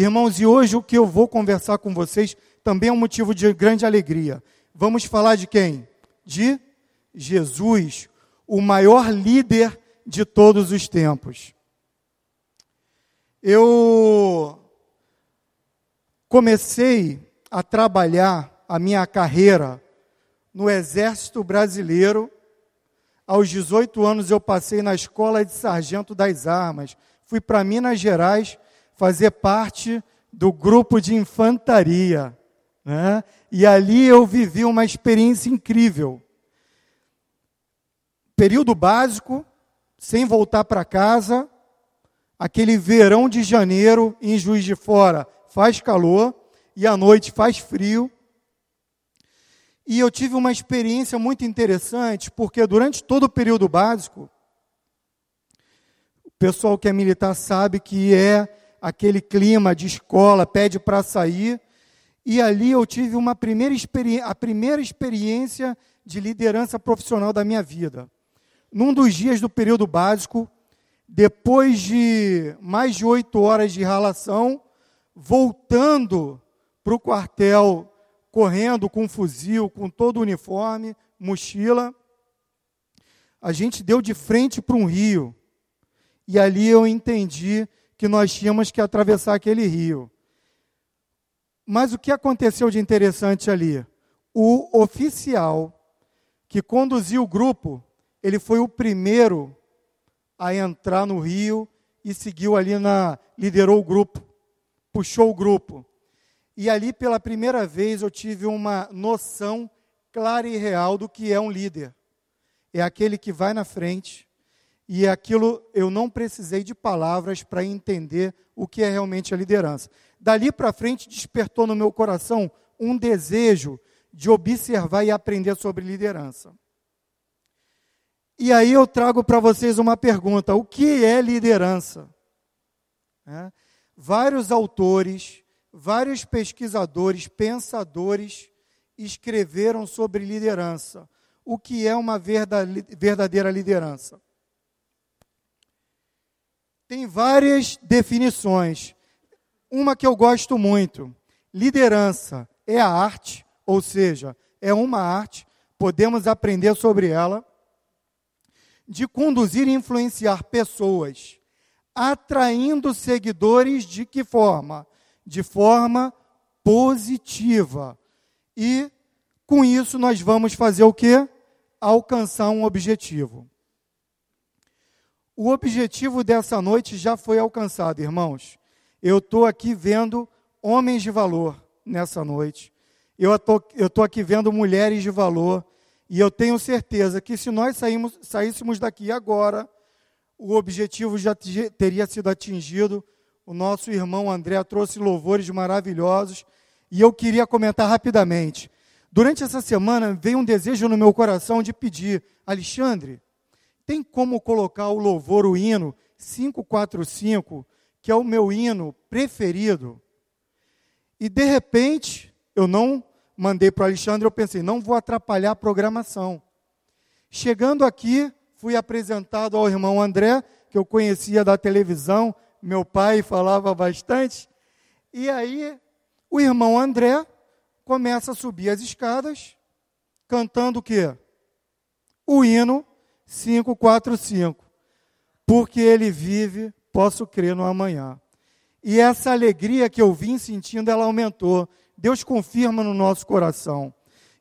Irmãos, e hoje o que eu vou conversar com vocês também é um motivo de grande alegria. Vamos falar de quem? De Jesus, o maior líder de todos os tempos. Eu comecei a trabalhar a minha carreira no Exército Brasileiro. Aos 18 anos eu passei na Escola de Sargento das Armas. Fui para Minas Gerais fazer parte do grupo de infantaria. Né? E ali eu vivi uma experiência incrível. Período básico, sem voltar para casa, aquele verão de janeiro em Juiz de Fora faz calor e à noite faz frio. E eu tive uma experiência muito interessante, porque durante todo o período básico, o pessoal que é militar sabe que é aquele clima de escola, pede para sair. E ali eu tive uma primeira a primeira experiência de liderança profissional da minha vida. Num dos dias do período básico, depois de mais de oito horas de ralação, voltando para o quartel, correndo com fuzil, com todo o uniforme, mochila, a gente deu de frente para um rio. E ali eu entendi que nós tínhamos que atravessar aquele rio. Mas o que aconteceu de interessante ali? O oficial que conduziu o grupo, ele foi o primeiro a entrar no rio e seguiu ali na liderou o grupo, puxou o grupo. E ali pela primeira vez eu tive uma noção clara e real do que é um líder. É aquele que vai na frente, e aquilo eu não precisei de palavras para entender o que é realmente a liderança. Dali para frente despertou no meu coração um desejo de observar e aprender sobre liderança. E aí eu trago para vocês uma pergunta: o que é liderança? É. Vários autores, vários pesquisadores, pensadores escreveram sobre liderança. O que é uma verdadeira liderança? Tem várias definições. Uma que eu gosto muito: liderança é a arte, ou seja, é uma arte, podemos aprender sobre ela, de conduzir e influenciar pessoas, atraindo seguidores de que forma? De forma positiva. E com isso nós vamos fazer o quê? Alcançar um objetivo. O objetivo dessa noite já foi alcançado, irmãos. Eu estou aqui vendo homens de valor nessa noite. Eu estou aqui vendo mulheres de valor. E eu tenho certeza que se nós saímos, saíssemos daqui agora, o objetivo já teria sido atingido. O nosso irmão André trouxe louvores maravilhosos. E eu queria comentar rapidamente. Durante essa semana veio um desejo no meu coração de pedir, Alexandre, tem como colocar o louvor, o hino 545, que é o meu hino preferido. E de repente, eu não mandei para o Alexandre, eu pensei, não vou atrapalhar a programação. Chegando aqui, fui apresentado ao irmão André, que eu conhecia da televisão, meu pai falava bastante. E aí, o irmão André começa a subir as escadas, cantando o quê? O hino 545. Porque ele vive, posso crer no amanhã. E essa alegria que eu vim sentindo, ela aumentou. Deus confirma no nosso coração.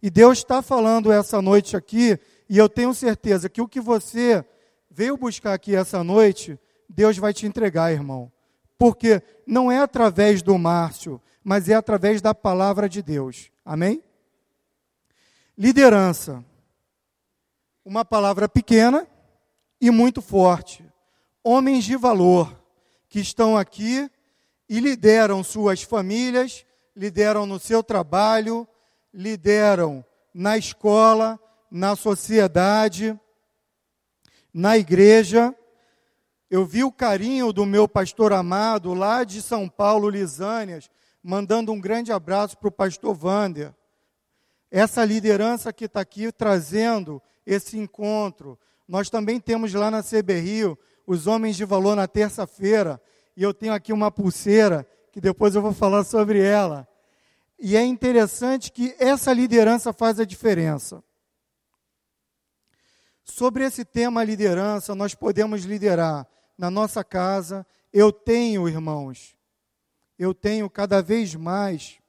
E Deus está falando essa noite aqui, e eu tenho certeza que o que você veio buscar aqui essa noite, Deus vai te entregar, irmão. Porque não é através do Márcio, mas é através da palavra de Deus. Amém? Liderança uma palavra pequena e muito forte. Homens de valor que estão aqui e lideram suas famílias, lideram no seu trabalho, lideram na escola, na sociedade, na igreja. Eu vi o carinho do meu pastor amado lá de São Paulo, Lisânias, mandando um grande abraço para o pastor Vander. Essa liderança que está aqui trazendo esse encontro. Nós também temos lá na CB Rio os homens de valor na terça-feira. E eu tenho aqui uma pulseira que depois eu vou falar sobre ela. E é interessante que essa liderança faz a diferença. Sobre esse tema liderança, nós podemos liderar na nossa casa. Eu tenho, irmãos, eu tenho cada vez mais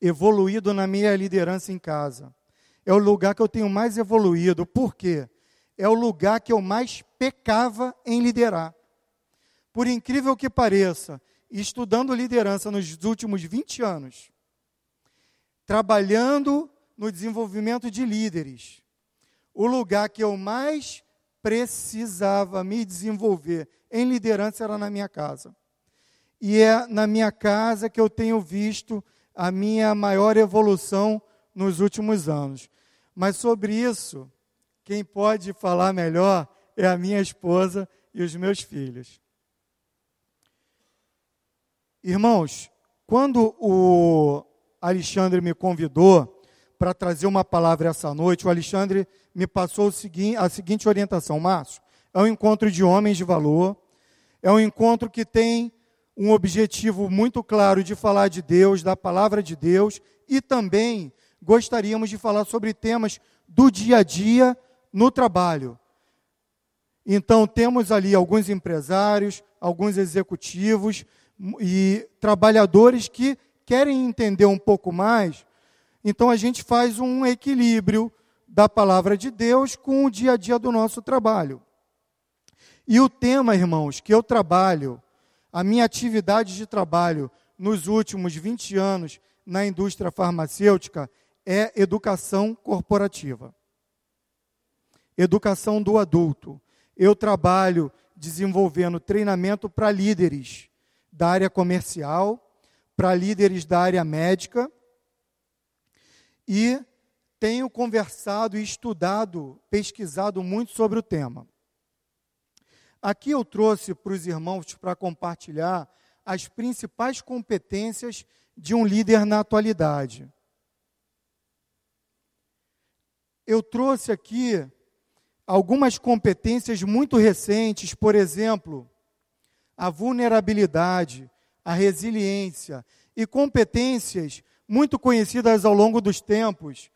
evoluído na minha liderança em casa. É o lugar que eu tenho mais evoluído. Por quê? É o lugar que eu mais pecava em liderar. Por incrível que pareça, estudando liderança nos últimos 20 anos, trabalhando no desenvolvimento de líderes, o lugar que eu mais precisava me desenvolver em liderança era na minha casa. E é na minha casa que eu tenho visto a minha maior evolução nos últimos anos. Mas sobre isso, quem pode falar melhor é a minha esposa e os meus filhos. Irmãos, quando o Alexandre me convidou para trazer uma palavra essa noite, o Alexandre me passou a seguinte orientação: Márcio, é um encontro de homens de valor, é um encontro que tem um objetivo muito claro de falar de Deus, da palavra de Deus, e também gostaríamos de falar sobre temas do dia a dia no trabalho. Então, temos ali alguns empresários, alguns executivos e trabalhadores que querem entender um pouco mais. Então, a gente faz um equilíbrio da palavra de Deus com o dia a dia do nosso trabalho. E o tema, irmãos, que eu trabalho, a minha atividade de trabalho nos últimos 20 anos na indústria farmacêutica é educação corporativa. Educação do adulto. Eu trabalho desenvolvendo treinamento para líderes da área comercial, para líderes da área médica e tenho conversado e estudado, pesquisado muito sobre o tema. Aqui eu trouxe para os irmãos para compartilhar as principais competências de um líder na atualidade. Eu trouxe aqui algumas competências muito recentes, por exemplo, a vulnerabilidade, a resiliência e competências muito conhecidas ao longo dos tempos,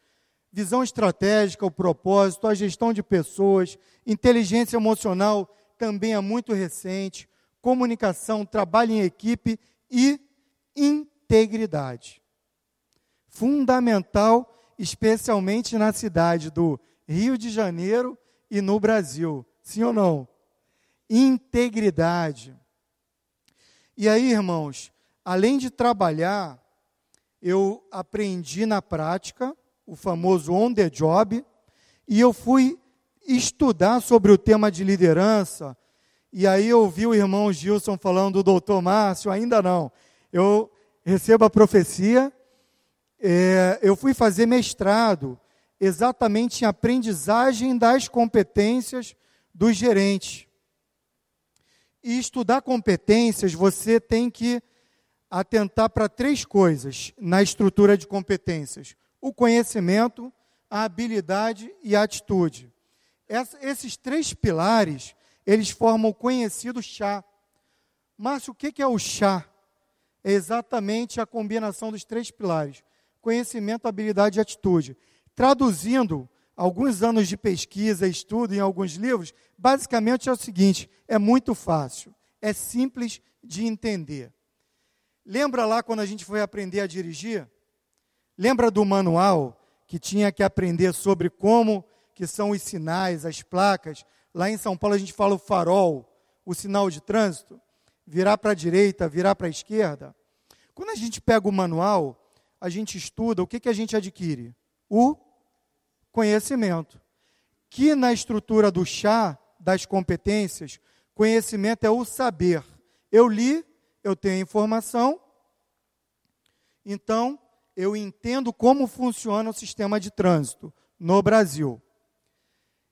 visão estratégica, o propósito, a gestão de pessoas, inteligência emocional também é muito recente, comunicação, trabalho em equipe e integridade. Fundamental, especialmente na cidade do Rio de Janeiro e no Brasil. Sim ou não? Integridade. E aí, irmãos, além de trabalhar, eu aprendi na prática, o famoso on the job, e eu fui estudar sobre o tema de liderança, e aí eu ouvi o irmão Gilson falando do doutor Márcio, ainda não. Eu recebo a profecia, é, eu fui fazer mestrado exatamente em aprendizagem das competências dos gerentes. E estudar competências, você tem que atentar para três coisas na estrutura de competências: o conhecimento, a habilidade e a atitude. Essa, esses três pilares, eles formam o conhecido chá. Márcio, o que é o chá? É exatamente a combinação dos três pilares: conhecimento, habilidade e atitude. Traduzindo alguns anos de pesquisa, estudo em alguns livros, basicamente é o seguinte: é muito fácil, é simples de entender. Lembra lá quando a gente foi aprender a dirigir? Lembra do manual que tinha que aprender sobre como que são os sinais, as placas? Lá em São Paulo a gente fala o farol, o sinal de trânsito, virar para a direita, virar para a esquerda. Quando a gente pega o manual, a gente estuda, o que, que a gente adquire? O conhecimento. Que na estrutura do chá, das competências, conhecimento é o saber. Eu li, eu tenho informação, então eu entendo como funciona o sistema de trânsito no Brasil.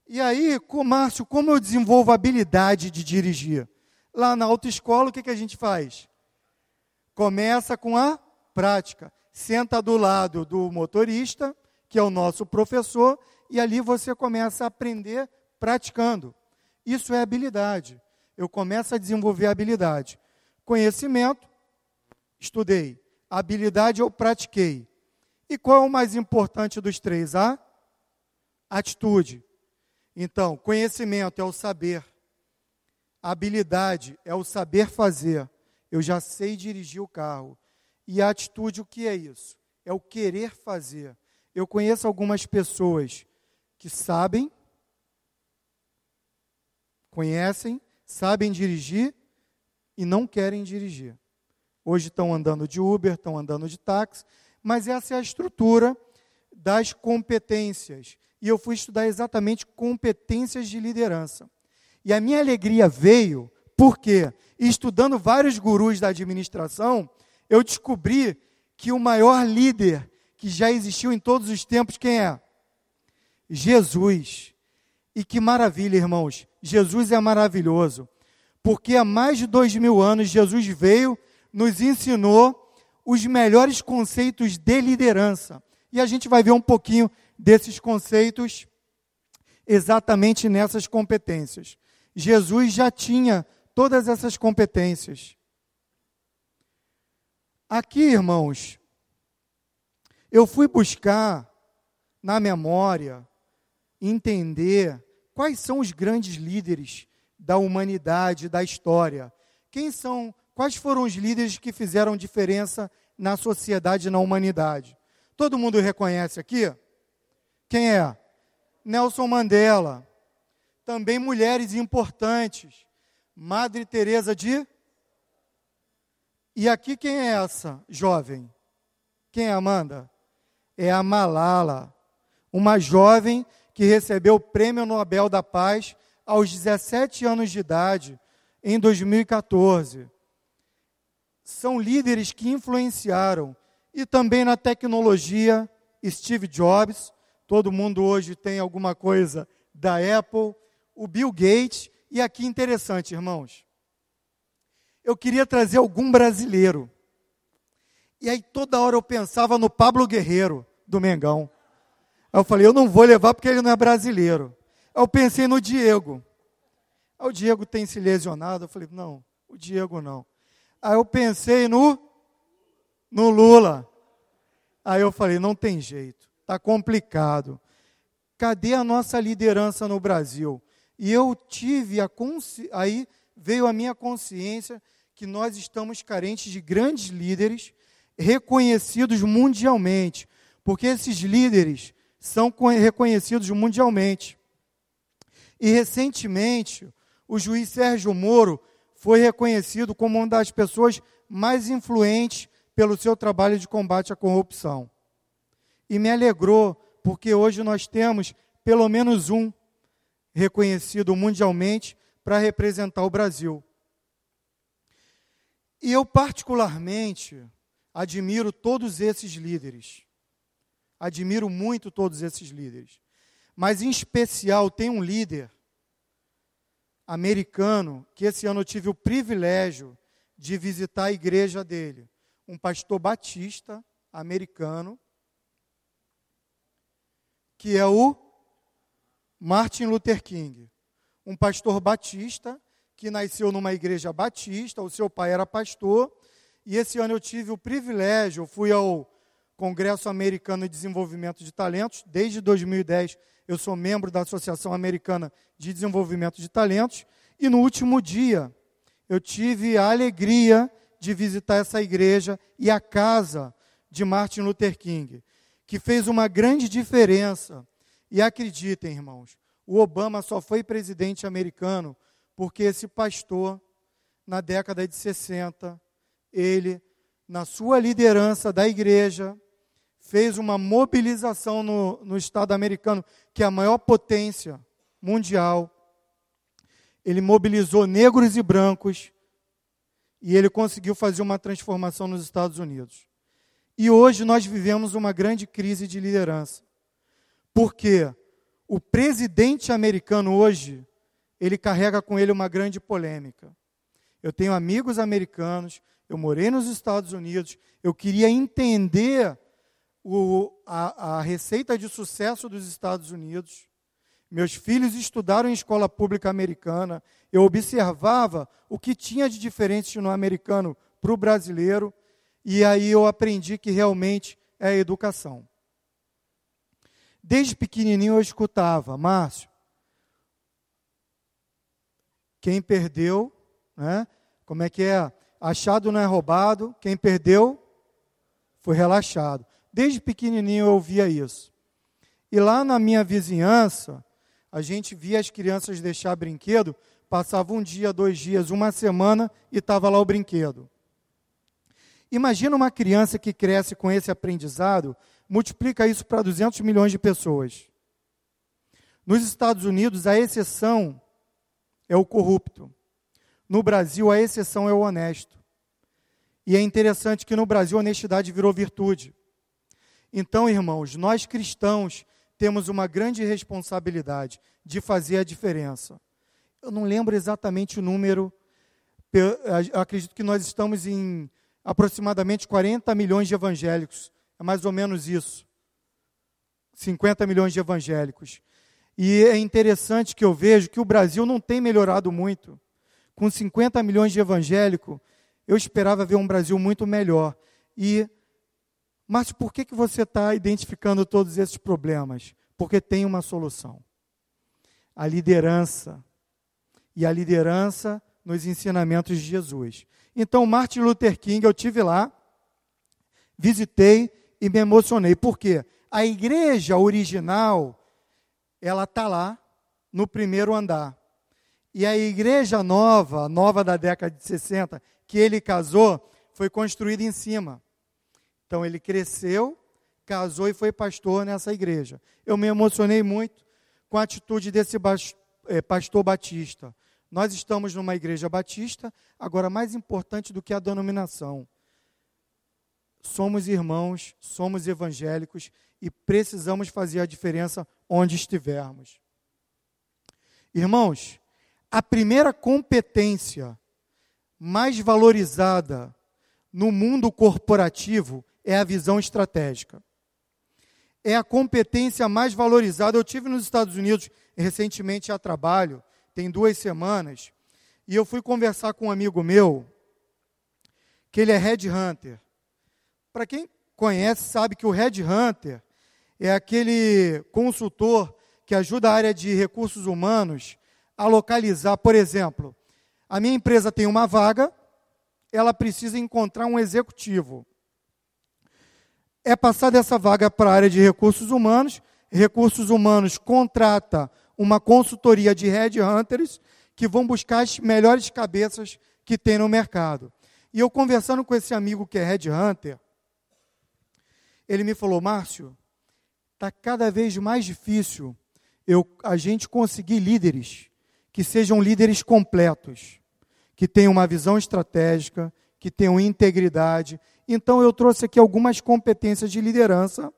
E aí, Márcio, como eu desenvolvo a habilidade de dirigir? Lá na autoescola, o que, que a gente faz? Começa com a prática. Senta do lado do motorista, que é o nosso professor, e ali você começa a aprender praticando. Isso é habilidade. Eu começo a desenvolver habilidade. Conhecimento, Estudei. Habilidade eu pratiquei. E qual é o mais importante dos três? A atitude. Então, conhecimento é o saber. habilidade é o saber fazer. Eu já sei dirigir o carro. E a atitude, o que é isso? É o querer fazer. Eu conheço algumas pessoas que sabem, conhecem, sabem dirigir e não querem dirigir. Hoje estão andando de Uber, estão andando de táxi, mas essa é a estrutura das competências. E eu fui estudar exatamente competências de liderança. E a minha alegria veio porque, estudando vários gurus da administração, eu descobri que o maior líder que já existiu em todos os tempos, quem é? Jesus. E que maravilha, irmãos. Jesus é maravilhoso. Porque há mais de dois mil anos Jesus veio, nos ensinou os melhores conceitos de liderança. E a gente vai ver um pouquinho desses conceitos exatamente nessas competências. Jesus já tinha todas essas competências. Aqui, irmãos, eu fui buscar na memória entender quais são os grandes líderes da humanidade, da história. Quem são, quais foram os líderes que fizeram diferença na sociedade e na humanidade? Todo mundo reconhece aqui? Quem é? Nelson Mandela. Também mulheres importantes. Madre Teresa de E aqui quem é essa jovem? Quem é Amanda? É a Malala, uma jovem que recebeu o Prêmio Nobel da Paz aos 17 anos de idade, em 2014. São líderes que influenciaram. E também na tecnologia, Steve Jobs, todo mundo hoje tem alguma coisa da Apple, o Bill Gates, e aqui interessante, irmãos. Eu queria trazer algum brasileiro. E aí toda hora eu pensava no Pablo Guerreiro, do Mengão. Aí eu falei, eu não vou levar porque ele não é brasileiro. Aí eu pensei no Diego. Aí o Diego tem se lesionado. Eu falei, não, o Diego não. Aí eu pensei no, no Lula. Aí eu falei, não tem jeito, está complicado. Cadê a nossa liderança no Brasil? E eu tive a consci... aí veio a minha consciência que nós estamos carentes de grandes líderes reconhecidos mundialmente, porque esses líderes são reconhecidos mundialmente. E recentemente, o juiz Sérgio Moro foi reconhecido como uma das pessoas mais influentes pelo seu trabalho de combate à corrupção. E me alegrou, porque hoje nós temos pelo menos um reconhecido mundialmente para representar o Brasil. E eu, particularmente, admiro todos esses líderes. Admiro muito todos esses líderes. Mas, em especial, tem um líder americano que esse ano eu tive o privilégio de visitar a igreja dele. Um pastor batista americano, que é o Martin Luther King. Um pastor batista que nasceu numa igreja batista, o seu pai era pastor, e esse ano eu tive o privilégio, eu fui ao Congresso Americano de Desenvolvimento de Talentos. Desde 2010, eu sou membro da Associação Americana de Desenvolvimento de Talentos. E no último dia, eu tive a alegria de visitar essa igreja e a casa de Martin Luther King, que fez uma grande diferença. E acreditem, irmãos, o Obama só foi presidente americano porque esse pastor, na década de 60, ele, na sua liderança da igreja, fez uma mobilização no, no Estado americano, que é a maior potência mundial. Ele mobilizou negros e brancos e ele conseguiu fazer uma transformação nos Estados Unidos. E hoje nós vivemos uma grande crise de liderança. Porque o presidente americano hoje, ele carrega com ele uma grande polêmica. Eu tenho amigos americanos, eu morei nos Estados Unidos, eu queria entender o, a, a receita de sucesso dos Estados Unidos. Meus filhos estudaram em escola pública americana. Eu observava o que tinha de diferente no americano para o brasileiro. e aí eu aprendi que realmente é a educação. Desde pequenininho eu escutava, Márcio, quem perdeu, né? Como é que é? Achado não é roubado, quem perdeu foi relaxado. Desde pequenininho eu ouvia isso. E lá na minha vizinhança, a gente via as crianças deixar brinquedo, passava um dia, dois dias, uma semana e estava lá o brinquedo. Imagina uma criança que cresce com esse aprendizado, multiplica isso para 200 milhões de pessoas. Nos Estados Unidos, a exceção é o corrupto. No Brasil, a exceção é o honesto. E é interessante que no Brasil a honestidade virou virtude. Então, irmãos, nós cristãos temos uma grande responsabilidade de fazer a diferença. Eu não lembro exatamente o número, acredito que nós estamos em aproximadamente 40 milhões de evangélicos. É mais ou menos isso. 50 milhões de evangélicos. E é interessante que eu vejo que o Brasil não tem melhorado muito. Com 50 milhões de evangélicos, eu esperava ver um Brasil muito melhor. E, mas por que, que você está identificando todos esses problemas? Porque tem uma solução. A liderança. E a liderança nos ensinamentos de Jesus. Então, Martin Luther King, eu tive lá, visitei e me emocionei. Por quê? A igreja original, ela está lá no primeiro andar. E a igreja nova, nova da década de 60, que ele casou, foi construída em cima. Então ele cresceu, casou e foi pastor nessa igreja. Eu me emocionei muito com a atitude desse eh, pastor batista. Nós estamos numa igreja batista, agora mais importante do que a denominação. Somos irmãos, somos evangélicos e precisamos fazer a diferença onde estivermos. Irmãos, a primeira competência mais valorizada no mundo corporativo é a visão estratégica. É a competência mais valorizada. Eu tive nos Estados Unidos recentemente a trabalho tem duas semanas, e eu fui conversar com um amigo meu, que ele é headhunter. Para quem conhece, sabe que o headhunter é aquele consultor que ajuda a área de recursos humanos a localizar, por exemplo, a minha empresa tem uma vaga, ela precisa encontrar um executivo. É passada essa vaga para a área de recursos humanos, recursos humanos contrata uma consultoria de headhunters que vão buscar as melhores cabeças que tem no mercado. E eu conversando com esse amigo que é headhunter, ele me falou, Márcio, está cada vez mais difícil eu, a gente conseguir líderes que sejam líderes completos, que tenham uma visão estratégica, que tenham integridade. Então eu trouxe aqui algumas competências de liderança.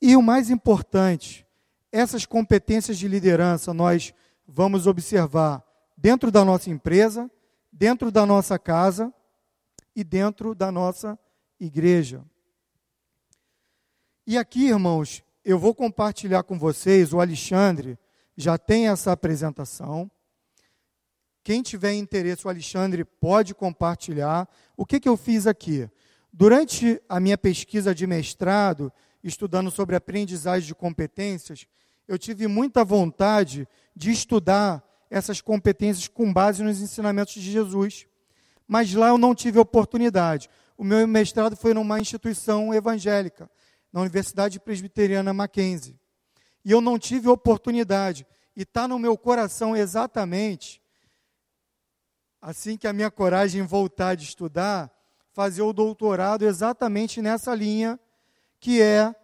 E o mais importante, essas competências de liderança nós vamos observar dentro da nossa empresa, dentro da nossa casa e dentro da nossa igreja. E aqui, irmãos, eu vou compartilhar com vocês, o Alexandre já tem essa apresentação. Quem tiver interesse, o Alexandre pode compartilhar. O que, que eu fiz aqui? Durante a minha pesquisa de mestrado, estudando sobre aprendizagem de competências, eu tive muita vontade de estudar essas competências com base nos ensinamentos de Jesus. Mas lá eu não tive oportunidade. O meu mestrado foi numa instituição evangélica, na Universidade Presbiteriana Mackenzie. E eu não tive oportunidade. E está no meu coração exatamente, assim que a minha coragem voltar de estudar, fazer o doutorado exatamente nessa linha, que é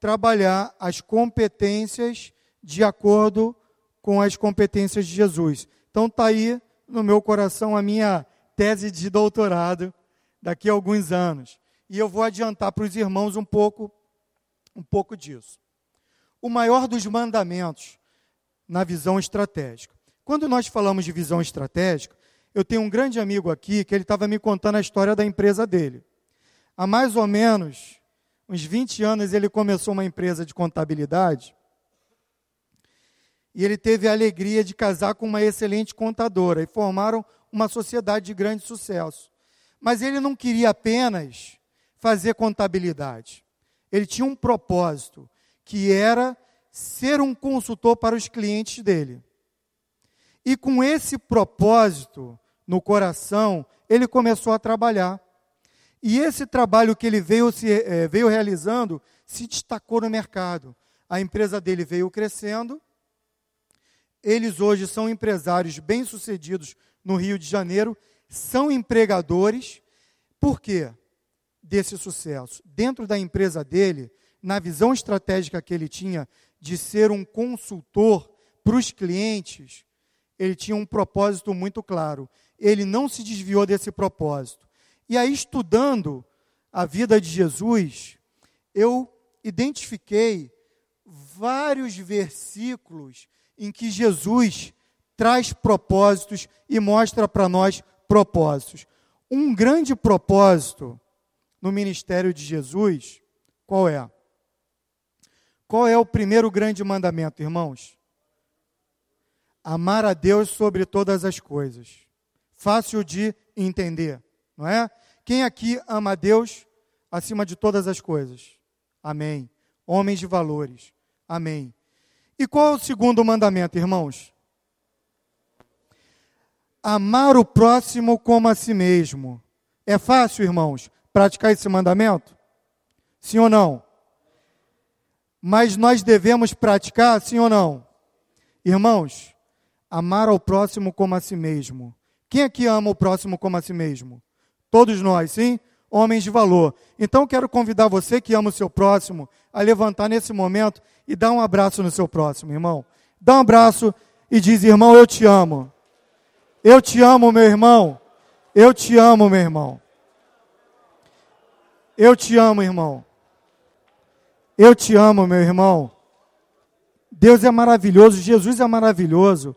trabalhar as competências de acordo com as competências de Jesus. Então está aí no meu coração a minha tese de doutorado daqui a alguns anos. E eu vou adiantar para os irmãos um pouco um pouco disso. O maior dos mandamentos na visão estratégica. Quando nós falamos de visão estratégica, eu tenho um grande amigo aqui que ele estava me contando a história da empresa dele. Há mais ou menos uns 20 anos, ele começou uma empresa de contabilidade. E ele teve a alegria de casar com uma excelente contadora e formaram uma sociedade de grande sucesso. Mas ele não queria apenas fazer contabilidade. Ele tinha um propósito, que era ser um consultor para os clientes dele. E com esse propósito no coração, ele começou a trabalhar. E esse trabalho que ele veio, se, é, veio realizando se destacou no mercado. A empresa dele veio crescendo. Eles hoje são empresários bem-sucedidos no Rio de Janeiro, são empregadores. Por quê? Desse sucesso. Dentro da empresa dele, na visão estratégica que ele tinha de ser um consultor para os clientes, ele tinha um propósito muito claro. Ele não se desviou desse propósito. E aí, estudando a vida de Jesus, eu identifiquei vários versículos em que Jesus traz propósitos e mostra para nós propósitos. Um grande propósito no ministério de Jesus, qual é? Qual é o primeiro grande mandamento, irmãos? Amar a Deus sobre todas as coisas. Fácil de entender, não é? Quem aqui ama a Deus acima de todas as coisas? Amém. Homens de valores. Amém. E qual é o segundo mandamento, irmãos? Amar o próximo como a si mesmo. É fácil, irmãos, praticar esse mandamento? Sim ou não? Mas nós devemos praticar, sim ou não? Irmãos, amar ao próximo como a si mesmo. Quem aqui ama o próximo como a si mesmo? Todos nós, sim? Homens de valor. Então quero convidar você que ama o seu próximo a levantar nesse momento e dar um abraço no seu próximo, irmão. Dá um abraço e diz: "Irmão, eu te amo". Eu te amo, meu irmão. Eu te amo, meu irmão. Eu te amo, irmão. Eu te amo, meu irmão. Deus é maravilhoso, Jesus é maravilhoso,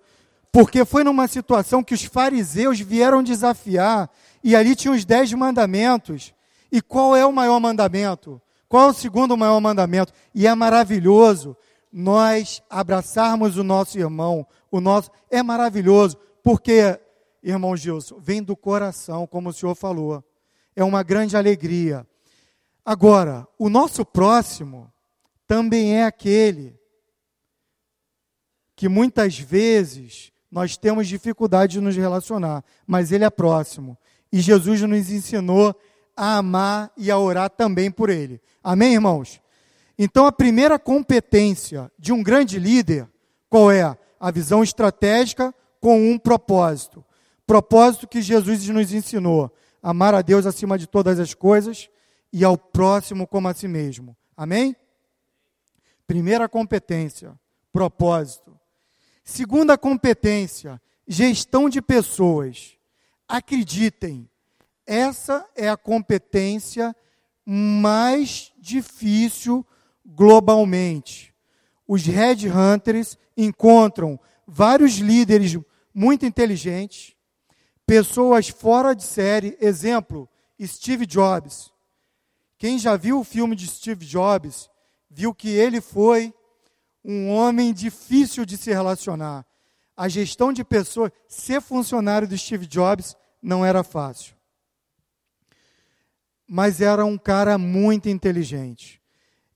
porque foi numa situação que os fariseus vieram desafiar, e ali tinha os dez mandamentos. E qual é o maior mandamento? Qual é o segundo maior mandamento? E é maravilhoso nós abraçarmos o nosso irmão, o nosso é maravilhoso, porque, irmão Gilson, vem do coração, como o senhor falou. É uma grande alegria. Agora, o nosso próximo também é aquele que muitas vezes nós temos dificuldade de nos relacionar, mas ele é próximo. E Jesus nos ensinou a amar e a orar também por ele. Amém, irmãos? Então, a primeira competência de um grande líder, qual é? A visão estratégica com um propósito. Propósito que Jesus nos ensinou: amar a Deus acima de todas as coisas e ao próximo como a si mesmo. Amém? Primeira competência, propósito. Segunda competência, gestão de pessoas. Acreditem, essa é a competência mais difícil globalmente. Os headhunters encontram vários líderes muito inteligentes, pessoas fora de série, exemplo, Steve Jobs. Quem já viu o filme de Steve Jobs, viu que ele foi um homem difícil de se relacionar. A gestão de pessoas, ser funcionário do Steve Jobs não era fácil. Mas era um cara muito inteligente.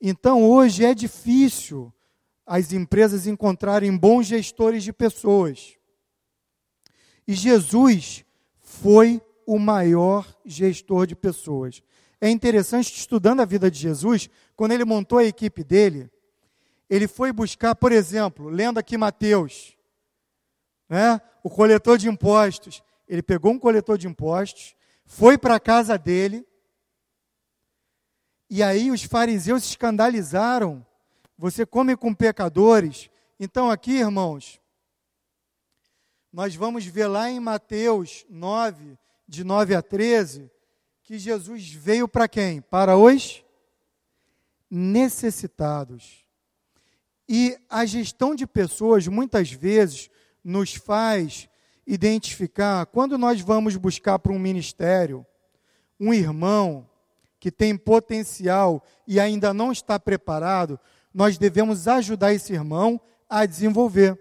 Então hoje é difícil as empresas encontrarem bons gestores de pessoas. E Jesus foi o maior gestor de pessoas. É interessante, estudando a vida de Jesus, quando ele montou a equipe dele, ele foi buscar, por exemplo, lendo aqui Mateus, né, o coletor de impostos. Ele pegou um coletor de impostos, foi para a casa dele, e aí os fariseus se escandalizaram você come com pecadores. Então, aqui, irmãos, nós vamos ver lá em Mateus 9, de 9 a 13, que Jesus veio para quem? Para os necessitados. E a gestão de pessoas, muitas vezes, nos faz identificar, quando nós vamos buscar para um ministério, um irmão que tem potencial e ainda não está preparado, nós devemos ajudar esse irmão a desenvolver.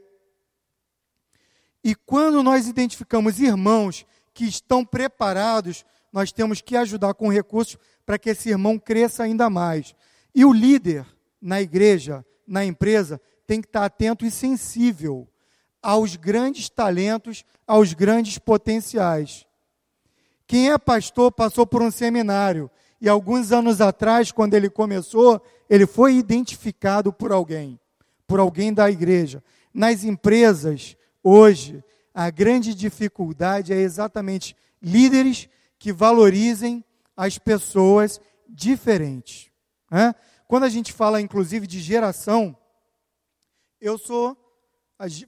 E quando nós identificamos irmãos que estão preparados, nós temos que ajudar com recursos para que esse irmão cresça ainda mais. E o líder na igreja, na empresa, tem que estar atento e sensível aos grandes talentos, aos grandes potenciais. Quem é pastor passou por um seminário e alguns anos atrás, quando ele começou, ele foi identificado por alguém, por alguém da igreja. Nas empresas, hoje, a grande dificuldade é exatamente líderes que valorizem as pessoas diferentes. Né? Quando a gente fala, inclusive, de geração, eu sou,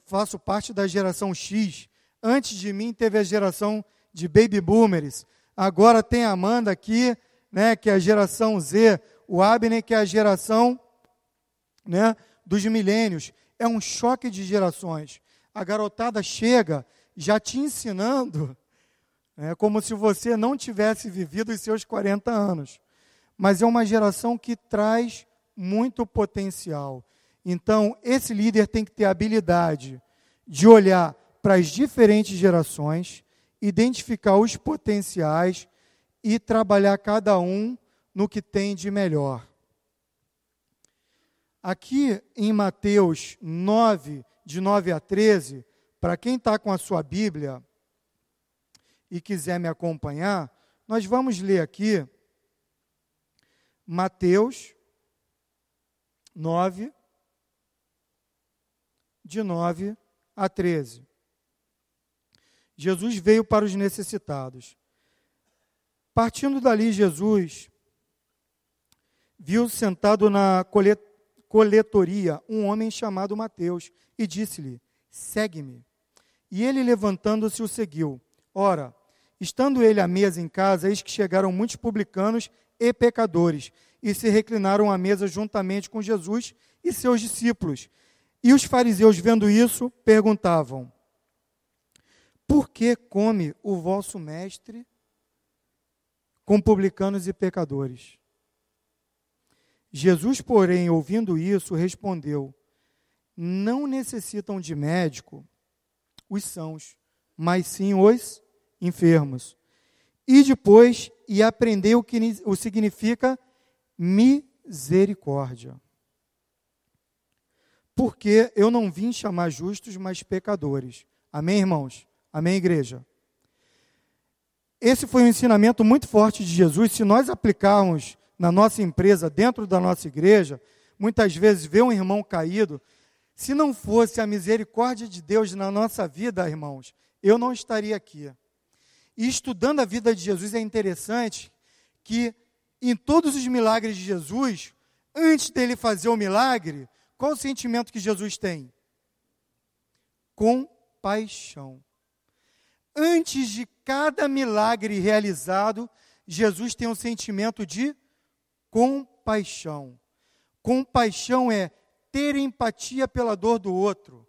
faço parte da geração X. Antes de mim teve a geração de baby boomers. Agora tem a Amanda aqui, né, que é a geração Z, o Abner, que é a geração né, dos milênios. É um choque de gerações. A garotada chega já te ensinando, é como se você não tivesse vivido os seus 40 anos. Mas é uma geração que traz muito potencial. Então, esse líder tem que ter a habilidade de olhar para as diferentes gerações identificar os potenciais e trabalhar cada um no que tem de melhor. Aqui em Mateus 9, de 9 a 13, para quem está com a sua Bíblia e quiser me acompanhar, nós vamos ler aqui Mateus 9, de 9 a 13. Jesus veio para os necessitados. Partindo dali, Jesus viu sentado na coletoria um homem chamado Mateus e disse-lhe: Segue-me. E ele, levantando-se, o seguiu. Ora, estando ele à mesa em casa, eis que chegaram muitos publicanos e pecadores e se reclinaram à mesa juntamente com Jesus e seus discípulos. E os fariseus, vendo isso, perguntavam: por que come o vosso mestre com publicanos e pecadores? Jesus, porém, ouvindo isso, respondeu: Não necessitam de médico os sãos, mas sim os enfermos. E depois, e aprendeu o que o significa misericórdia. Porque eu não vim chamar justos, mas pecadores. Amém, irmãos? Amém, igreja? Esse foi um ensinamento muito forte de Jesus. Se nós aplicarmos na nossa empresa, dentro da nossa igreja, muitas vezes ver um irmão caído, se não fosse a misericórdia de Deus na nossa vida, irmãos, eu não estaria aqui. E estudando a vida de Jesus é interessante que em todos os milagres de Jesus, antes dele fazer o milagre, qual o sentimento que Jesus tem? Compaixão. Antes de cada milagre realizado, Jesus tem um sentimento de compaixão. Compaixão é ter empatia pela dor do outro,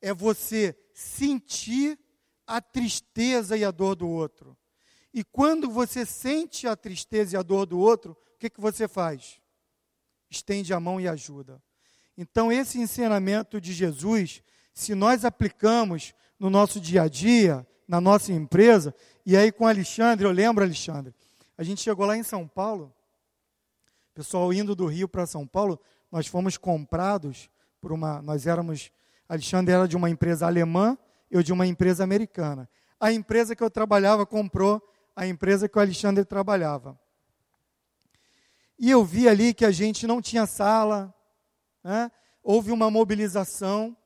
é você sentir a tristeza e a dor do outro. E quando você sente a tristeza e a dor do outro, o que, que você faz? Estende a mão e ajuda. Então, esse ensinamento de Jesus, se nós aplicamos no nosso dia a dia, na nossa empresa. E aí com Alexandre, eu lembro, Alexandre, a gente chegou lá em São Paulo, pessoal indo do Rio para São Paulo, nós fomos comprados por uma, nós éramos, Alexandre era de uma empresa alemã, eu de uma empresa americana. A empresa que eu trabalhava comprou a empresa que o Alexandre trabalhava. E eu vi ali que a gente não tinha sala, né? houve uma mobilização,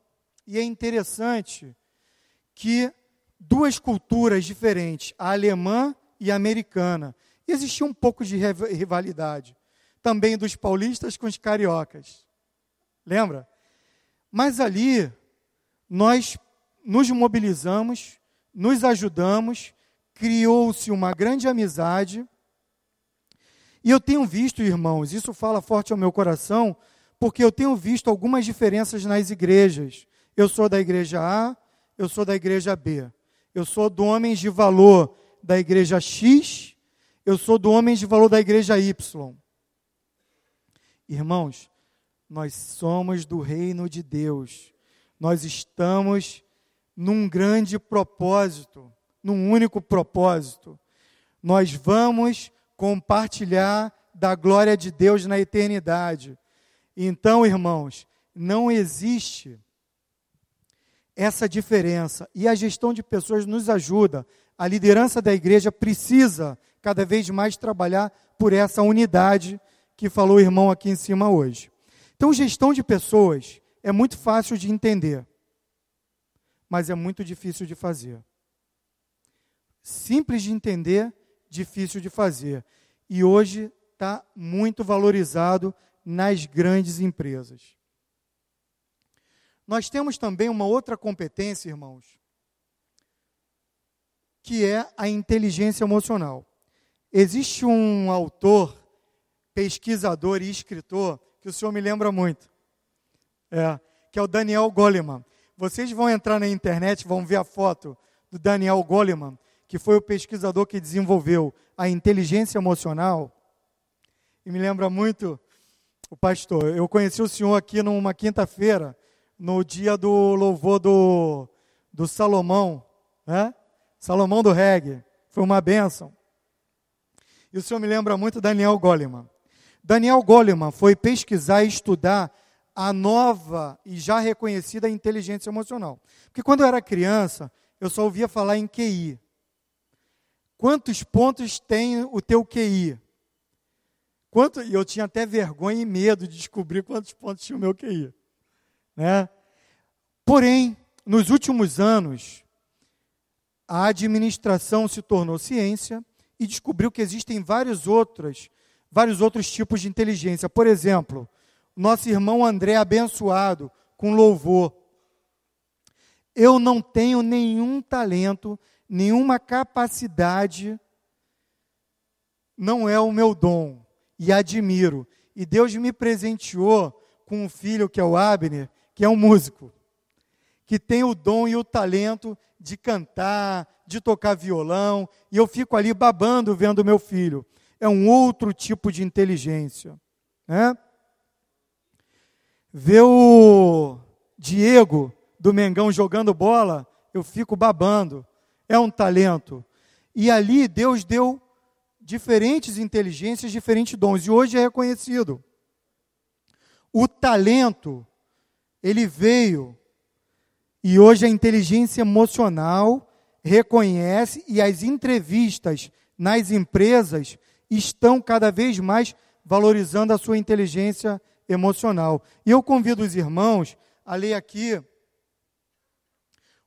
e é interessante que duas culturas diferentes, a alemã e a americana. Existia um pouco de rivalidade, também dos paulistas com os cariocas. Lembra? Mas ali nós nos mobilizamos, nos ajudamos, criou-se uma grande amizade. E eu tenho visto, irmãos, isso fala forte ao meu coração, porque eu tenho visto algumas diferenças nas igrejas. Eu sou da igreja A, eu sou da igreja B. Eu sou do Homens de Valor da igreja X, eu sou do Homens de Valor da igreja Y. Irmãos, nós somos do reino de Deus. Nós estamos num grande propósito, num único propósito. Nós vamos compartilhar da glória de Deus na eternidade. Então, irmãos, não existe essa diferença. E a gestão de pessoas nos ajuda. A liderança da igreja precisa cada vez mais trabalhar por essa unidade que falou o irmão aqui em cima hoje. Então, gestão de pessoas é muito fácil de entender, mas é muito difícil de fazer. Simples de entender, difícil de fazer. E hoje está muito valorizado nas grandes empresas. Nós temos também uma outra competência, irmãos, que é a inteligência emocional. Existe um autor, pesquisador e escritor que o senhor me lembra muito, é, que é o Daniel Goleman. Vocês vão entrar na internet, vão ver a foto do Daniel Goleman, que foi o pesquisador que desenvolveu a inteligência emocional. E me lembra muito o pastor. Eu conheci o senhor aqui numa quinta-feira, no dia do louvor do, do Salomão, né? Salomão do reggae. Foi uma bênção. E o senhor me lembra muito Daniel Goleman. Daniel Goleman foi pesquisar e estudar a nova e já reconhecida inteligência emocional. Porque quando eu era criança, eu só ouvia falar em QI. Quantos pontos tem o teu QI? Quanto, e eu tinha até vergonha e medo de descobrir quantos pontos tinha o meu QI. Né? Porém, nos últimos anos, a administração se tornou ciência e descobriu que existem vários outros, vários outros tipos de inteligência. Por exemplo, nosso irmão André abençoado com louvor. Eu não tenho nenhum talento, nenhuma capacidade, não é o meu dom e admiro. E Deus me presenteou com um filho que é o Abner, que é um músico, que tem o dom e o talento de cantar, de tocar violão, e eu fico ali babando vendo meu filho. É um outro tipo de inteligência. Né? Ver o Diego do Mengão jogando bola, eu fico babando. É um talento. E ali Deus deu diferentes inteligências, diferentes dons, e hoje é reconhecido. O talento, ele veio, e hoje a inteligência emocional reconhece, e as entrevistas nas empresas estão cada vez mais valorizando a sua inteligência emocional. E eu convido os irmãos a ler aqui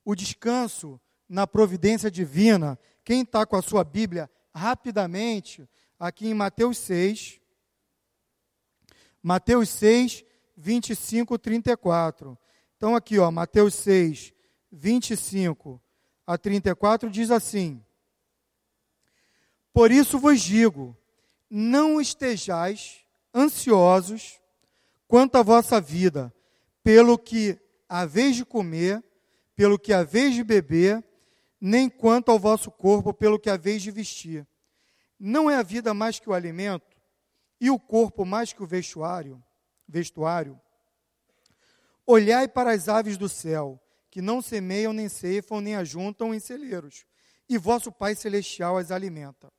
o descanso na providência divina. Quem está com a sua Bíblia rapidamente aqui em Mateus 6. Mateus 6, 25, 34. Então, aqui, ó, Mateus 6, 25 a 34 diz assim: Por isso vos digo, não estejais ansiosos quanto à vossa vida, pelo que haveis de comer, pelo que haveis de beber, nem quanto ao vosso corpo pelo que haveis de vestir. Não é a vida mais que o alimento, e o corpo mais que o vestuário? vestuário? Olhai para as aves do céu, que não semeiam, nem ceifam, nem ajuntam em celeiros, e vosso Pai Celestial as alimenta.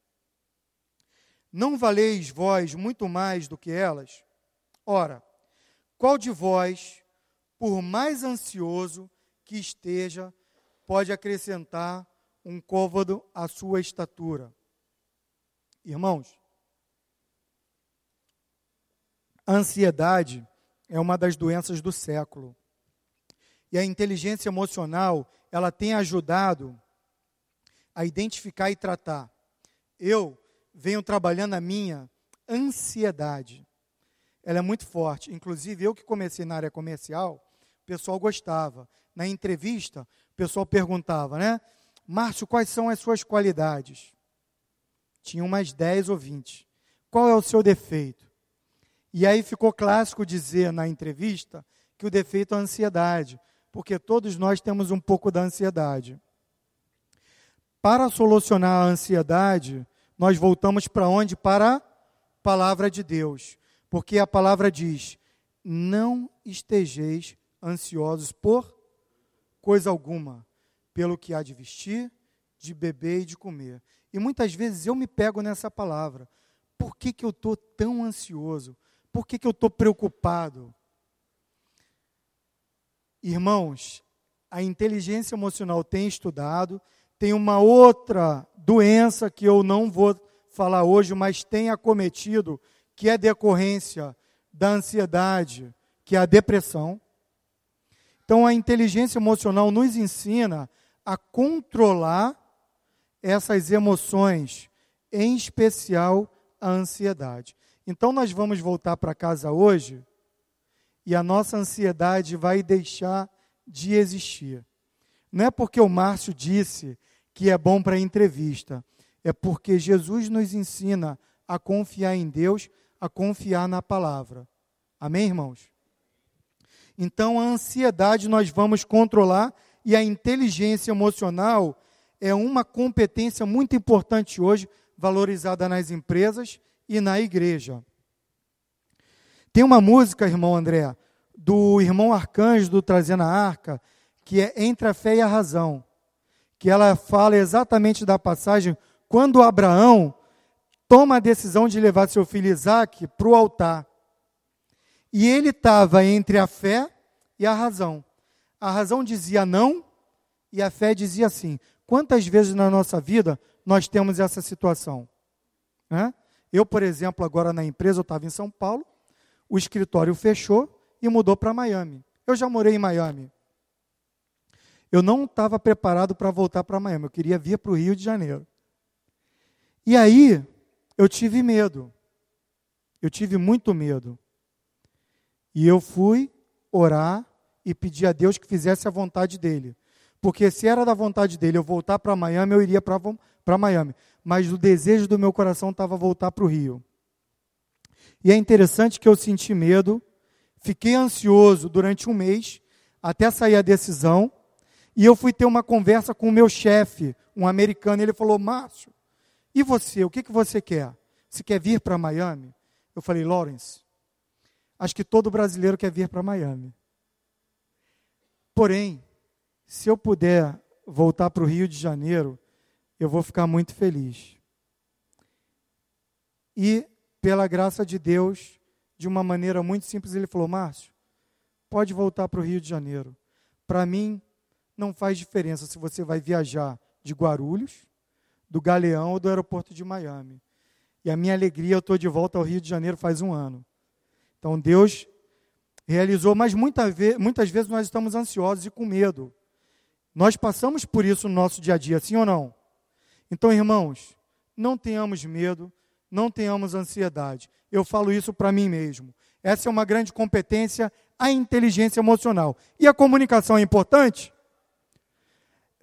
Não valeis vós muito mais do que elas? Ora, qual de vós, por mais ansioso que esteja, pode acrescentar um côvado à sua estatura. Irmãos, a ansiedade é uma das doenças do século. E a inteligência emocional, ela tem ajudado a identificar e tratar. Eu venho trabalhando a minha ansiedade. Ela é muito forte. Inclusive, eu que comecei na área comercial, o pessoal gostava. Na entrevista, o pessoal perguntava, né? Márcio, quais são as suas qualidades? Tinha umas 10 ou 20. Qual é o seu defeito? E aí ficou clássico dizer na entrevista que o defeito é a ansiedade, porque todos nós temos um pouco da ansiedade. Para solucionar a ansiedade, nós voltamos para onde? Para a palavra de Deus. Porque a palavra diz: não estejeis ansiosos por coisa alguma, pelo que há de vestir, de beber e de comer. E muitas vezes eu me pego nessa palavra. Por que, que eu estou tão ansioso? Por que, que eu estou preocupado? Irmãos, a inteligência emocional tem estudado, tem uma outra doença que eu não vou falar hoje, mas tem acometido, que é decorrência da ansiedade, que é a depressão. Então, a inteligência emocional nos ensina a controlar essas emoções, em especial a ansiedade. Então, nós vamos voltar para casa hoje e a nossa ansiedade vai deixar de existir. Não é porque o Márcio disse que é bom para entrevista, é porque Jesus nos ensina a confiar em Deus, a confiar na palavra. Amém, irmãos? Então, a ansiedade nós vamos controlar e a inteligência emocional é uma competência muito importante hoje, valorizada nas empresas e na igreja. Tem uma música, irmão André, do irmão Arcanjo do Trazendo a Arca, que é Entre a Fé e a Razão, que ela fala exatamente da passagem quando Abraão toma a decisão de levar seu filho Isaac para o altar. E ele estava entre a fé e a razão. A razão dizia não e a fé dizia sim. Quantas vezes na nossa vida nós temos essa situação? Né? Eu, por exemplo, agora na empresa, eu estava em São Paulo, o escritório fechou e mudou para Miami. Eu já morei em Miami. Eu não estava preparado para voltar para Miami, eu queria vir para o Rio de Janeiro. E aí, eu tive medo. Eu tive muito medo. E eu fui orar e pedir a Deus que fizesse a vontade dele. Porque se era da vontade dele eu voltar para Miami, eu iria para Miami. Mas o desejo do meu coração estava voltar para o Rio. E é interessante que eu senti medo, fiquei ansioso durante um mês, até sair a decisão, e eu fui ter uma conversa com o meu chefe, um americano, ele falou, Márcio, e você, o que, que você quer? Você quer vir para Miami? Eu falei, Lawrence, acho que todo brasileiro quer vir para Miami. Porém, se eu puder voltar para o Rio de Janeiro, eu vou ficar muito feliz. E, pela graça de Deus, de uma maneira muito simples, ele falou: Márcio, pode voltar para o Rio de Janeiro. Para mim, não faz diferença se você vai viajar de Guarulhos, do Galeão ou do aeroporto de Miami. E a minha alegria, eu estou de volta ao Rio de Janeiro faz um ano. Então, Deus realizou, mas muita ve muitas vezes nós estamos ansiosos e com medo. Nós passamos por isso no nosso dia a dia, sim ou não? Então, irmãos, não tenhamos medo, não tenhamos ansiedade. Eu falo isso para mim mesmo. Essa é uma grande competência, a inteligência emocional. E a comunicação é importante?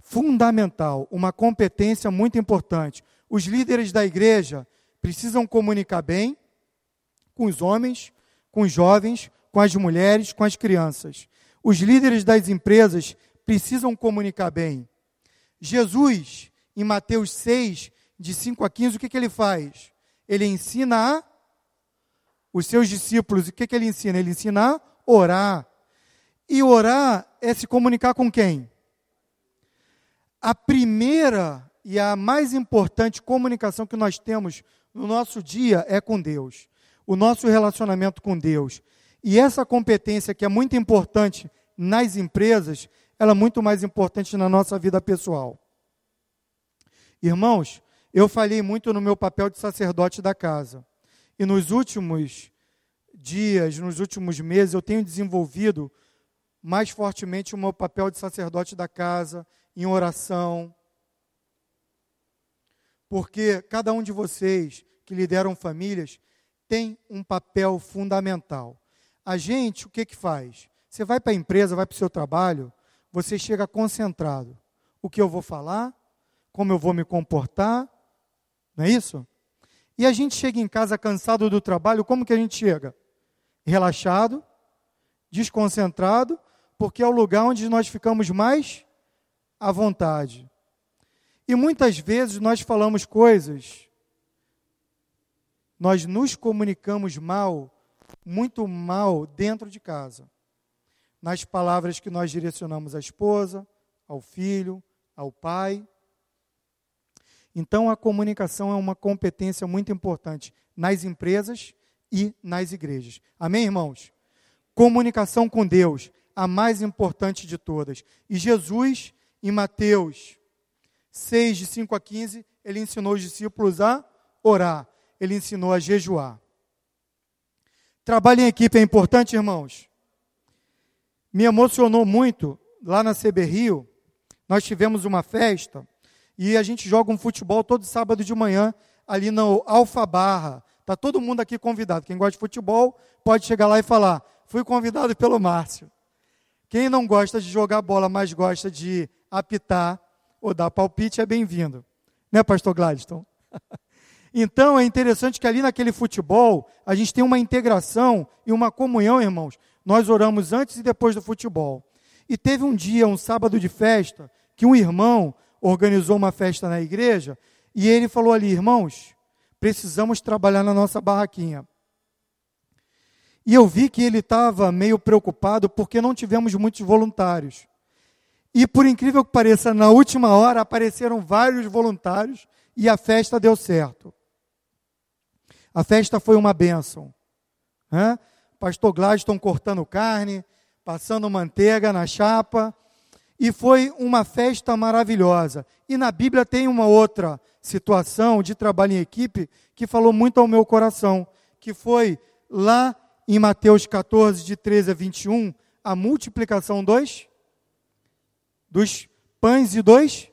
Fundamental, uma competência muito importante. Os líderes da igreja precisam comunicar bem com os homens, com os jovens, com as mulheres, com as crianças. Os líderes das empresas precisam comunicar bem. Jesus, em Mateus 6, de 5 a 15, o que, que ele faz? Ele ensina a os seus discípulos, o que, que ele ensina? Ele ensina a orar. E orar é se comunicar com quem? A primeira e a mais importante comunicação que nós temos no nosso dia é com Deus. O nosso relacionamento com Deus. E essa competência que é muito importante nas empresas, ela é muito mais importante na nossa vida pessoal. Irmãos, eu falei muito no meu papel de sacerdote da casa. E nos últimos dias, nos últimos meses, eu tenho desenvolvido mais fortemente o meu papel de sacerdote da casa, em oração. Porque cada um de vocês que lideram famílias tem um papel fundamental. A gente, o que que faz? Você vai para a empresa, vai para o seu trabalho, você chega concentrado. O que eu vou falar, como eu vou me comportar, não é isso? E a gente chega em casa cansado do trabalho, como que a gente chega? Relaxado, desconcentrado, porque é o lugar onde nós ficamos mais à vontade. E muitas vezes nós falamos coisas, nós nos comunicamos mal, muito mal dentro de casa nas palavras que nós direcionamos à esposa, ao filho, ao pai. Então, a comunicação é uma competência muito importante nas empresas e nas igrejas. Amém, irmãos? Comunicação com Deus, a mais importante de todas. E Jesus, em Mateus 6, de 5 a 15, ele ensinou os discípulos a orar, ele ensinou a jejuar. Trabalho em equipe é importante, irmãos? Me emocionou muito lá na CB Rio. Nós tivemos uma festa e a gente joga um futebol todo sábado de manhã ali no Alfa Barra. Tá todo mundo aqui convidado. Quem gosta de futebol pode chegar lá e falar: "Fui convidado pelo Márcio". Quem não gosta de jogar bola, mas gosta de apitar ou dar palpite é bem-vindo. Né, pastor Gladstone? Então é interessante que ali naquele futebol a gente tem uma integração e uma comunhão, irmãos. Nós oramos antes e depois do futebol. E teve um dia, um sábado de festa, que um irmão organizou uma festa na igreja e ele falou ali, irmãos, precisamos trabalhar na nossa barraquinha. E eu vi que ele estava meio preocupado porque não tivemos muitos voluntários. E por incrível que pareça, na última hora apareceram vários voluntários e a festa deu certo. A festa foi uma bênção. Pastor Gladstone cortando carne, passando manteiga na chapa. E foi uma festa maravilhosa. E na Bíblia tem uma outra situação de trabalho em equipe que falou muito ao meu coração, que foi lá em Mateus 14, de 13 a 21, a multiplicação dos, dos pães e dos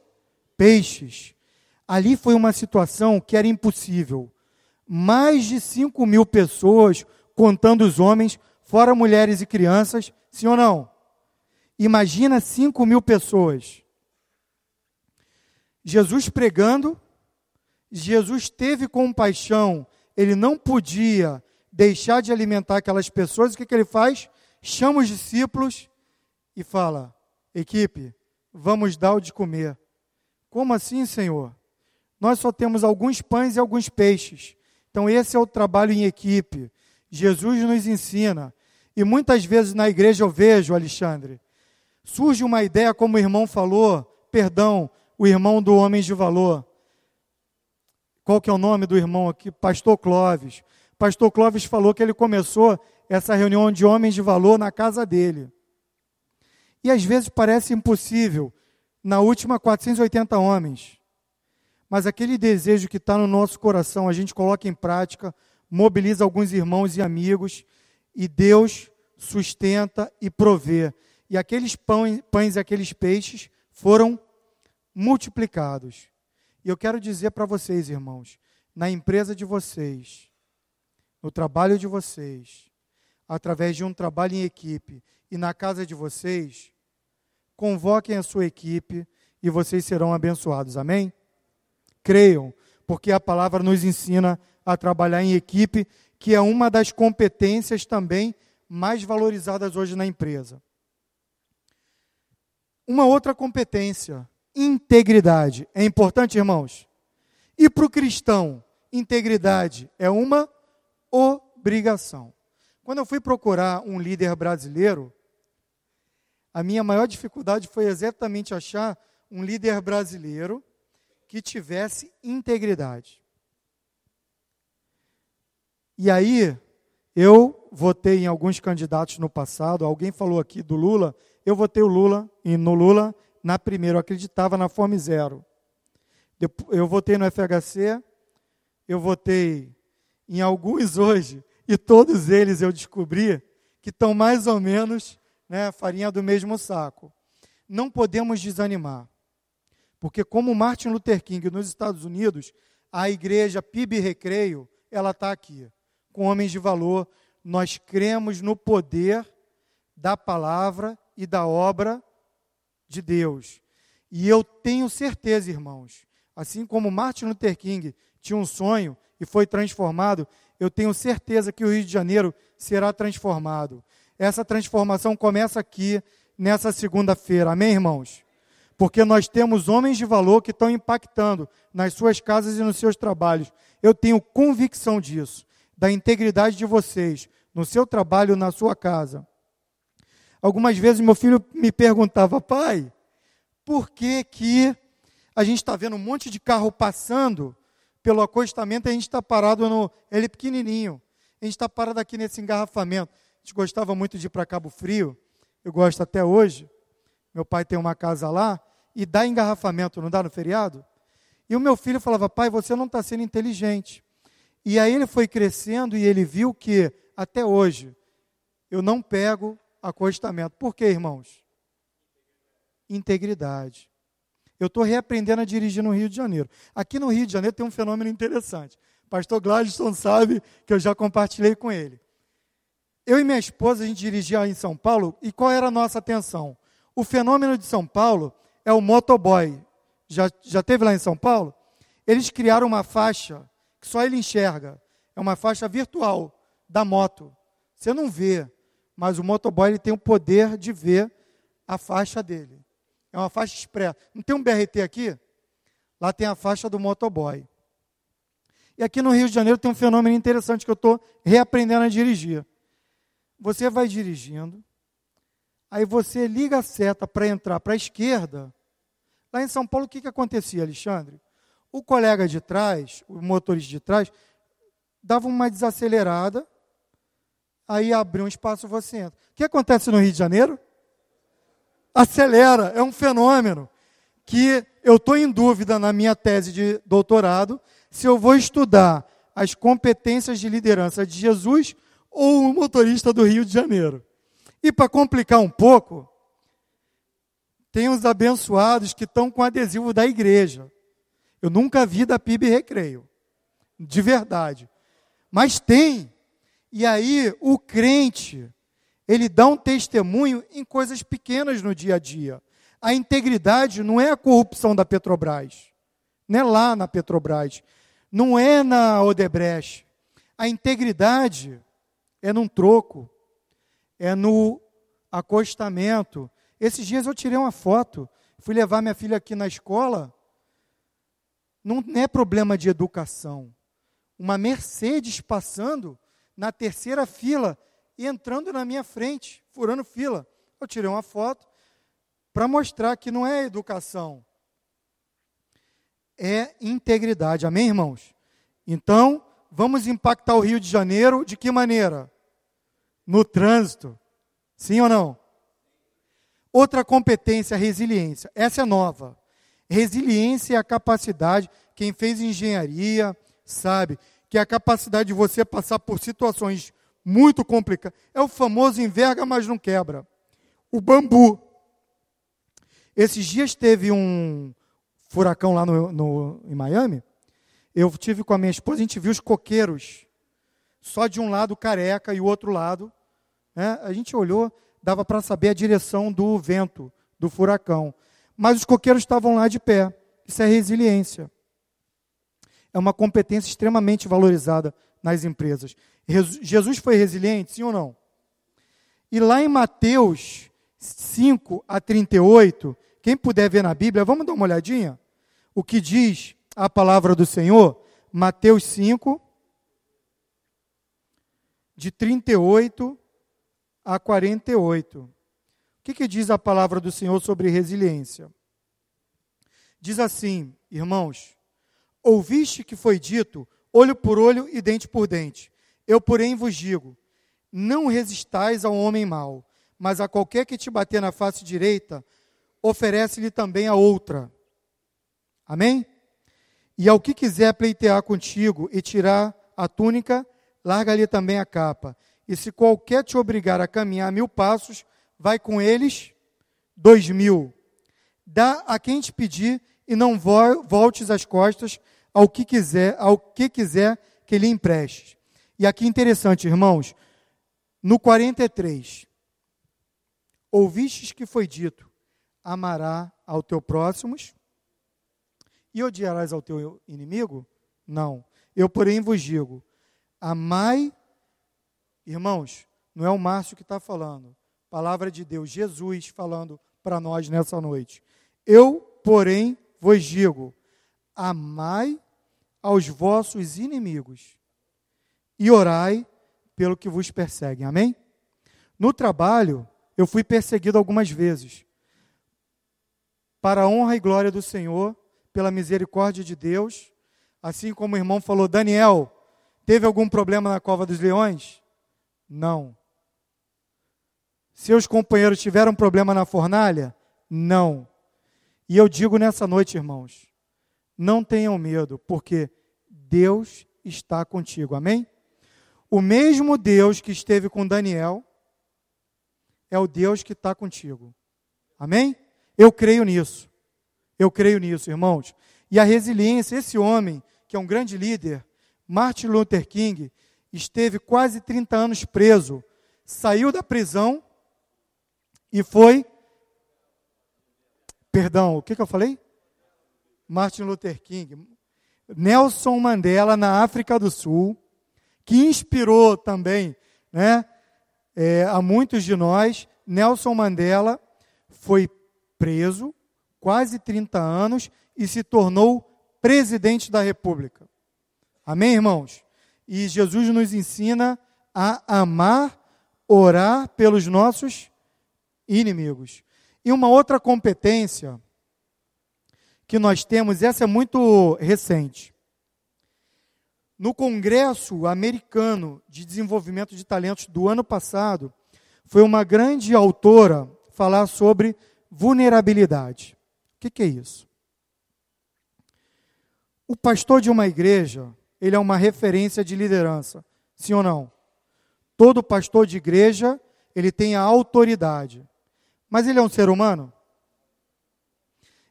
peixes. Ali foi uma situação que era impossível mais de 5 mil pessoas, contando os homens, fora mulheres e crianças, sim ou não? Imagina 5 mil pessoas. Jesus pregando, Jesus teve compaixão, ele não podia deixar de alimentar aquelas pessoas, o que, que ele faz? Chama os discípulos e fala: equipe, vamos dar o de comer. Como assim, Senhor? Nós só temos alguns pães e alguns peixes. Então, esse é o trabalho em equipe. Jesus nos ensina. E muitas vezes na igreja eu vejo, Alexandre, surge uma ideia, como o irmão falou, perdão, o irmão do Homem de Valor. Qual que é o nome do irmão aqui? Pastor Clóvis. Pastor Clóvis falou que ele começou essa reunião de homens de valor na casa dele. E às vezes parece impossível. Na última, 480 homens mas aquele desejo que está no nosso coração, a gente coloca em prática, mobiliza alguns irmãos e amigos, e Deus sustenta e provê. E aqueles pães, pães e aqueles peixes foram multiplicados. E eu quero dizer para vocês, irmãos, na empresa de vocês, no trabalho de vocês, através de um trabalho em equipe e na casa de vocês, convoquem a sua equipe e vocês serão abençoados. Amém? creiam, porque a palavra nos ensina a trabalhar em equipe, que é uma das competências também mais valorizadas hoje na empresa. Uma outra competência, integridade. É importante, irmãos? E para o cristão, integridade é uma obrigação. Quando eu fui procurar um líder brasileiro, a minha maior dificuldade foi exatamente achar um líder brasileiro que tivesse integridade. E aí, eu votei em alguns candidatos no passado, alguém falou aqui do Lula, eu votei o Lula, e no Lula, na primeira, eu acreditava na Fome Zero. Eu votei no FHC, eu votei em alguns hoje, e todos eles eu descobri que estão mais ou menos né, farinha do mesmo saco. Não podemos desanimar. Porque como Martin Luther King nos Estados Unidos, a igreja PIB Recreio, ela está aqui, com homens de valor. Nós cremos no poder da palavra e da obra de Deus. E eu tenho certeza, irmãos, assim como Martin Luther King tinha um sonho e foi transformado, eu tenho certeza que o Rio de Janeiro será transformado. Essa transformação começa aqui, nessa segunda-feira. Amém, irmãos? porque nós temos homens de valor que estão impactando nas suas casas e nos seus trabalhos. Eu tenho convicção disso, da integridade de vocês, no seu trabalho, na sua casa. Algumas vezes meu filho me perguntava, pai, por que que a gente está vendo um monte de carro passando pelo acostamento e a gente está parado no. Ele pequenininho. A gente está parado aqui nesse engarrafamento. Gente gostava muito de ir para Cabo Frio, eu gosto até hoje. Meu pai tem uma casa lá e dá engarrafamento, não dá no feriado? E o meu filho falava, pai, você não está sendo inteligente. E aí ele foi crescendo e ele viu que, até hoje, eu não pego acostamento. Por quê, irmãos? Integridade. Eu estou reaprendendo a dirigir no Rio de Janeiro. Aqui no Rio de Janeiro tem um fenômeno interessante. Pastor Gladstone sabe que eu já compartilhei com ele. Eu e minha esposa, a gente dirigia em São Paulo, e qual era a nossa atenção? O fenômeno de São Paulo é o motoboy. Já, já teve lá em São Paulo? Eles criaram uma faixa que só ele enxerga. É uma faixa virtual da moto. Você não vê, mas o motoboy ele tem o poder de ver a faixa dele. É uma faixa expressa. Não tem um BRT aqui? Lá tem a faixa do motoboy. E aqui no Rio de Janeiro tem um fenômeno interessante que eu estou reaprendendo a dirigir. Você vai dirigindo, aí você liga a seta para entrar para a esquerda. Lá em São Paulo, o que, que acontecia, Alexandre? O colega de trás, o motorista de trás, dava uma desacelerada, aí abriu um espaço você entra. O que acontece no Rio de Janeiro? Acelera, é um fenômeno que eu estou em dúvida na minha tese de doutorado se eu vou estudar as competências de liderança de Jesus ou o motorista do Rio de Janeiro. E para complicar um pouco, tem os abençoados que estão com adesivo da igreja. Eu nunca vi da PIB Recreio, de verdade. Mas tem. E aí o crente, ele dá um testemunho em coisas pequenas no dia a dia. A integridade não é a corrupção da Petrobras, não é lá na Petrobras, não é na Odebrecht. A integridade é num troco, é no acostamento. Esses dias eu tirei uma foto, fui levar minha filha aqui na escola. Não é problema de educação. Uma Mercedes passando na terceira fila e entrando na minha frente, furando fila. Eu tirei uma foto para mostrar que não é educação, é integridade. Amém, irmãos? Então, vamos impactar o Rio de Janeiro de que maneira? No trânsito. Sim ou não? Outra competência, resiliência. Essa é nova. Resiliência é a capacidade, quem fez engenharia sabe, que é a capacidade de você passar por situações muito complicadas. É o famoso enverga, mas não quebra. O bambu. Esses dias teve um furacão lá no, no, em Miami. Eu tive com a minha esposa, a gente viu os coqueiros, só de um lado careca e o outro lado. Né? A gente olhou, dava para saber a direção do vento, do furacão. Mas os coqueiros estavam lá de pé. Isso é resiliência. É uma competência extremamente valorizada nas empresas. Jesus foi resiliente, sim ou não? E lá em Mateus 5 a 38, quem puder ver na Bíblia, vamos dar uma olhadinha? O que diz a palavra do Senhor, Mateus 5, de 38 a 48. O que, que diz a palavra do Senhor sobre resiliência? Diz assim, irmãos: Ouviste que foi dito, olho por olho e dente por dente. Eu, porém, vos digo: não resistais ao homem mau, mas a qualquer que te bater na face direita, oferece-lhe também a outra. Amém? E ao que quiser pleitear contigo e tirar a túnica, larga-lhe também a capa. E se qualquer te obrigar a caminhar mil passos, vai com eles dois mil. Dá a quem te pedir e não voltes as costas ao que quiser, ao que quiser que lhe emprestes. E aqui interessante, irmãos, no 43, ouvistes que foi dito: amará ao teu próximos e odiarás ao teu inimigo? Não. Eu, porém, vos digo: amai, irmãos, não é o Márcio que está falando, palavra de Deus, Jesus falando para nós nessa noite. Eu, porém, vos digo: amai aos vossos inimigos e orai pelo que vos perseguem. Amém? No trabalho, eu fui perseguido algumas vezes. Para a honra e glória do Senhor, pela misericórdia de Deus. Assim como o irmão falou, Daniel, teve algum problema na cova dos leões? Não. Seus companheiros tiveram problema na fornalha? Não. E eu digo nessa noite, irmãos, não tenham medo, porque Deus está contigo. Amém? O mesmo Deus que esteve com Daniel é o Deus que está contigo. Amém? Eu creio nisso. Eu creio nisso, irmãos. E a resiliência, esse homem, que é um grande líder, Martin Luther King, esteve quase 30 anos preso, saiu da prisão e foi. Perdão, o que, que eu falei? Martin Luther King. Nelson Mandela, na África do Sul, que inspirou também né, é, a muitos de nós. Nelson Mandela foi preso, quase 30 anos, e se tornou presidente da República. Amém, irmãos? E Jesus nos ensina a amar, orar pelos nossos inimigos. E uma outra competência que nós temos, essa é muito recente. No Congresso Americano de Desenvolvimento de Talentos do ano passado, foi uma grande autora falar sobre vulnerabilidade. Que, que é isso? O pastor de uma igreja, ele é uma referência de liderança, sim ou não? Todo pastor de igreja, ele tem a autoridade. Mas ele é um ser humano?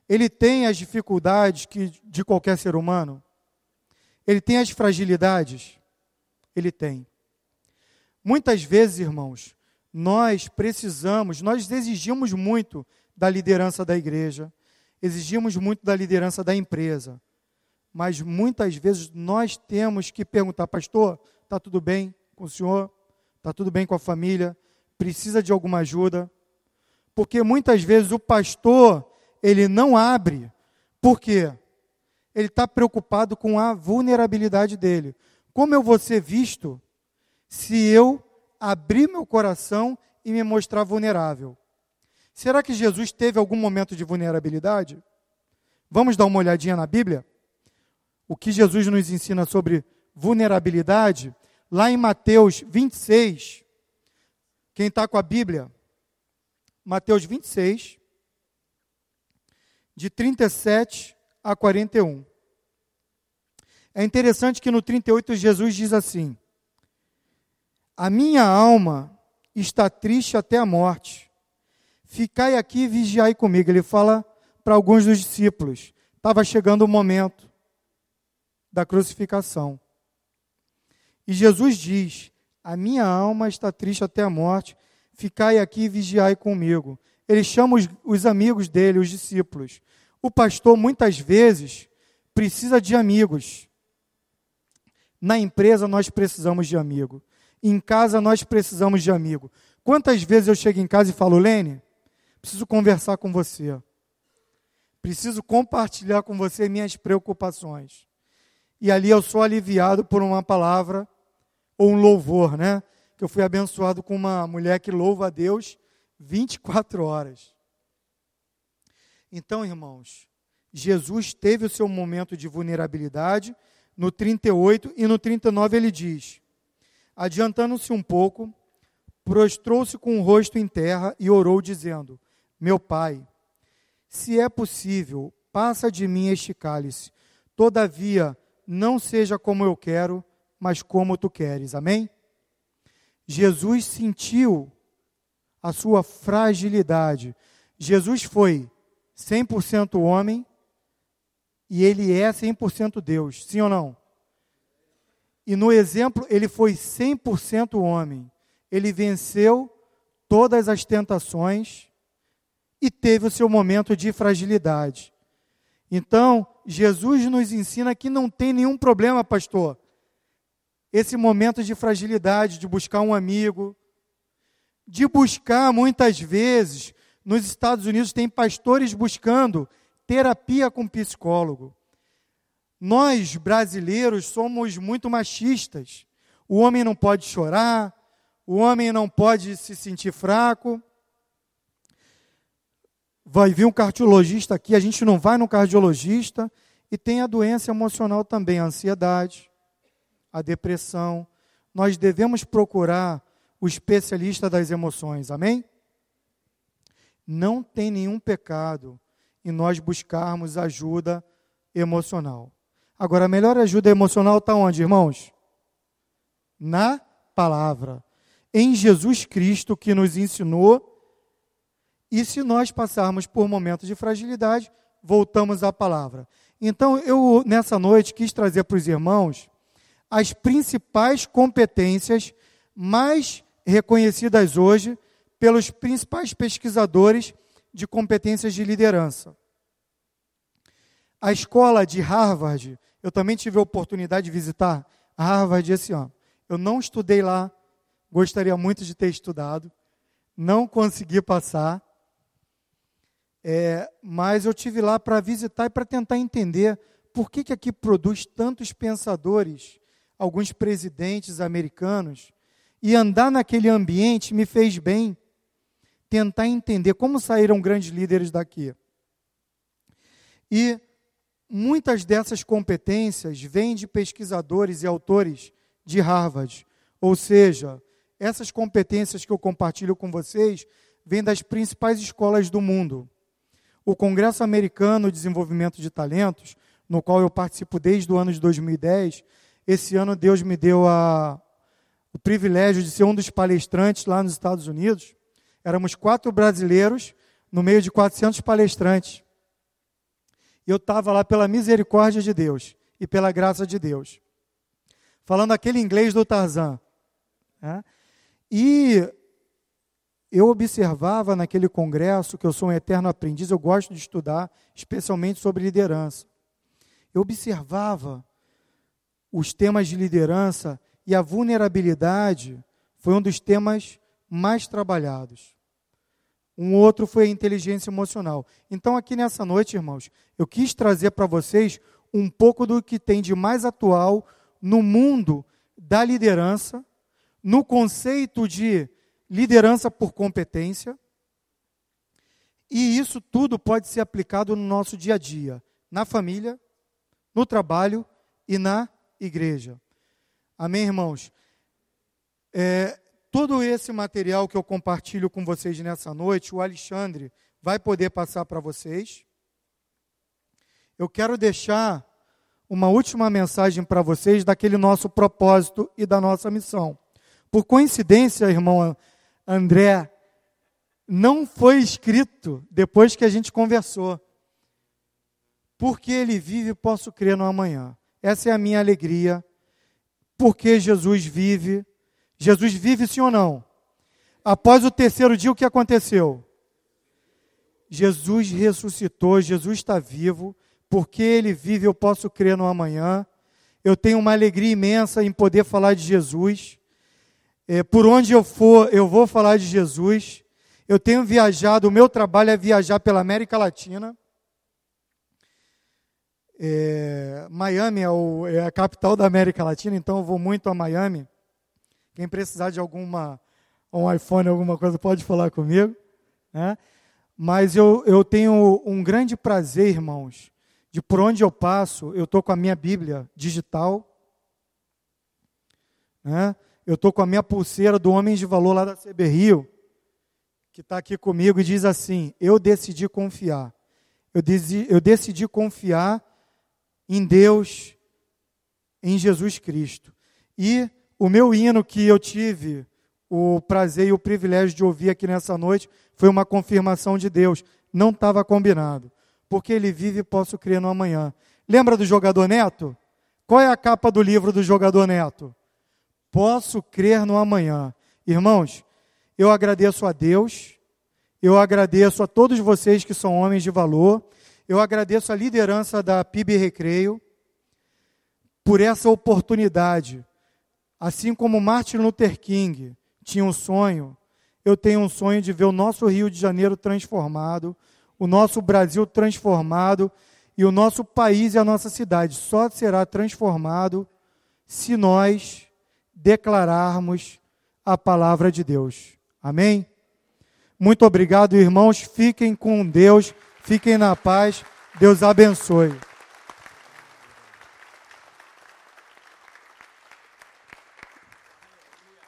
Ele tem as dificuldades que de qualquer ser humano? Ele tem as fragilidades? Ele tem. Muitas vezes, irmãos, nós precisamos, nós exigimos muito da liderança da igreja, exigimos muito da liderança da empresa, mas muitas vezes nós temos que perguntar, pastor, está tudo bem com o senhor? Está tudo bem com a família? Precisa de alguma ajuda? Porque muitas vezes o pastor, ele não abre. Por quê? Ele está preocupado com a vulnerabilidade dele. Como eu vou ser visto se eu abrir meu coração e me mostrar vulnerável? Será que Jesus teve algum momento de vulnerabilidade? Vamos dar uma olhadinha na Bíblia? O que Jesus nos ensina sobre vulnerabilidade? Lá em Mateus 26, quem está com a Bíblia, Mateus 26, de 37 a 41. É interessante que no 38 Jesus diz assim: A minha alma está triste até a morte. Ficai aqui e vigiai comigo. Ele fala para alguns dos discípulos. Estava chegando o momento da crucificação. E Jesus diz: A minha alma está triste até a morte ficai aqui e vigiai comigo. Ele chama os, os amigos dele, os discípulos. O pastor, muitas vezes, precisa de amigos. Na empresa, nós precisamos de amigo. Em casa, nós precisamos de amigo. Quantas vezes eu chego em casa e falo, Lene, preciso conversar com você. Preciso compartilhar com você minhas preocupações. E ali eu sou aliviado por uma palavra ou um louvor, né? que eu fui abençoado com uma mulher que louva a Deus 24 horas. Então, irmãos, Jesus teve o seu momento de vulnerabilidade no 38 e no 39 ele diz: Adiantando-se um pouco, prostrou-se com o rosto em terra e orou, dizendo: Meu pai, se é possível, passa de mim este cálice. Todavia, não seja como eu quero, mas como tu queres. Amém? Jesus sentiu a sua fragilidade. Jesus foi 100% homem e ele é 100% Deus, sim ou não? E no exemplo, ele foi 100% homem. Ele venceu todas as tentações e teve o seu momento de fragilidade. Então, Jesus nos ensina que não tem nenhum problema, pastor, esse momento de fragilidade, de buscar um amigo, de buscar muitas vezes, nos Estados Unidos tem pastores buscando terapia com psicólogo. Nós, brasileiros, somos muito machistas. O homem não pode chorar, o homem não pode se sentir fraco. Vai vir um cardiologista aqui, a gente não vai no cardiologista, e tem a doença emocional também, a ansiedade, a depressão. Nós devemos procurar o especialista das emoções, amém? Não tem nenhum pecado em nós buscarmos ajuda emocional. Agora, a melhor ajuda emocional está onde, irmãos? Na palavra. Em Jesus Cristo que nos ensinou. E se nós passarmos por momentos de fragilidade, voltamos à palavra. Então, eu, nessa noite, quis trazer para os irmãos as principais competências mais reconhecidas hoje pelos principais pesquisadores de competências de liderança. A escola de Harvard, eu também tive a oportunidade de visitar Harvard esse ano. Eu não estudei lá, gostaria muito de ter estudado, não consegui passar, é, mas eu tive lá para visitar e para tentar entender por que, que aqui produz tantos pensadores, alguns presidentes americanos, e andar naquele ambiente me fez bem tentar entender como saíram grandes líderes daqui. E muitas dessas competências vêm de pesquisadores e autores de Harvard. Ou seja, essas competências que eu compartilho com vocês vêm das principais escolas do mundo. O Congresso Americano de Desenvolvimento de Talentos, no qual eu participo desde o ano de 2010, esse ano Deus me deu a, o privilégio de ser um dos palestrantes lá nos Estados Unidos. Éramos quatro brasileiros no meio de 400 palestrantes. E eu estava lá pela misericórdia de Deus e pela graça de Deus. Falando aquele inglês do Tarzan. Né? E eu observava naquele congresso que eu sou um eterno aprendiz, eu gosto de estudar, especialmente sobre liderança. Eu observava os temas de liderança e a vulnerabilidade foi um dos temas mais trabalhados. Um outro foi a inteligência emocional. Então, aqui nessa noite, irmãos, eu quis trazer para vocês um pouco do que tem de mais atual no mundo da liderança, no conceito de liderança por competência. E isso tudo pode ser aplicado no nosso dia a dia, na família, no trabalho e na igreja. Amém, irmãos? É, todo esse material que eu compartilho com vocês nessa noite, o Alexandre vai poder passar para vocês. Eu quero deixar uma última mensagem para vocês daquele nosso propósito e da nossa missão. Por coincidência, irmão André, não foi escrito depois que a gente conversou. Porque ele vive, posso crer no amanhã. Essa é a minha alegria. Porque Jesus vive, Jesus vive sim ou não? Após o terceiro dia, o que aconteceu? Jesus ressuscitou, Jesus está vivo, porque Ele vive, eu posso crer no amanhã. Eu tenho uma alegria imensa em poder falar de Jesus. É, por onde eu for, eu vou falar de Jesus. Eu tenho viajado, o meu trabalho é viajar pela América Latina. É, Miami é, o, é, a capital da América Latina, então eu vou muito a Miami. Quem precisar de alguma um iPhone, alguma coisa, pode falar comigo. Né? Mas eu, eu tenho um grande prazer, irmãos, de por onde eu passo, eu estou com a minha Bíblia digital. Né? Eu estou com a minha pulseira do Homem de Valor lá da CB Rio, que está aqui comigo e diz assim: Eu decidi confiar. Eu, decidi, eu decidi confiar em Deus, em Jesus Cristo. E o meu hino que eu tive o prazer e o privilégio de ouvir aqui nessa noite foi uma confirmação de Deus. Não estava combinado. Porque ele vive e posso crer no amanhã. Lembra do jogador Neto? Qual é a capa do livro do jogador Neto? Posso crer no amanhã. Irmãos, eu agradeço a Deus, eu agradeço a todos vocês que são homens de valor, eu agradeço a liderança da PIB Recreio por essa oportunidade Assim como Martin Luther King tinha um sonho, eu tenho um sonho de ver o nosso Rio de Janeiro transformado, o nosso Brasil transformado e o nosso país e a nossa cidade só será transformado se nós declararmos a palavra de Deus. Amém? Muito obrigado, irmãos. Fiquem com Deus, fiquem na paz. Deus abençoe.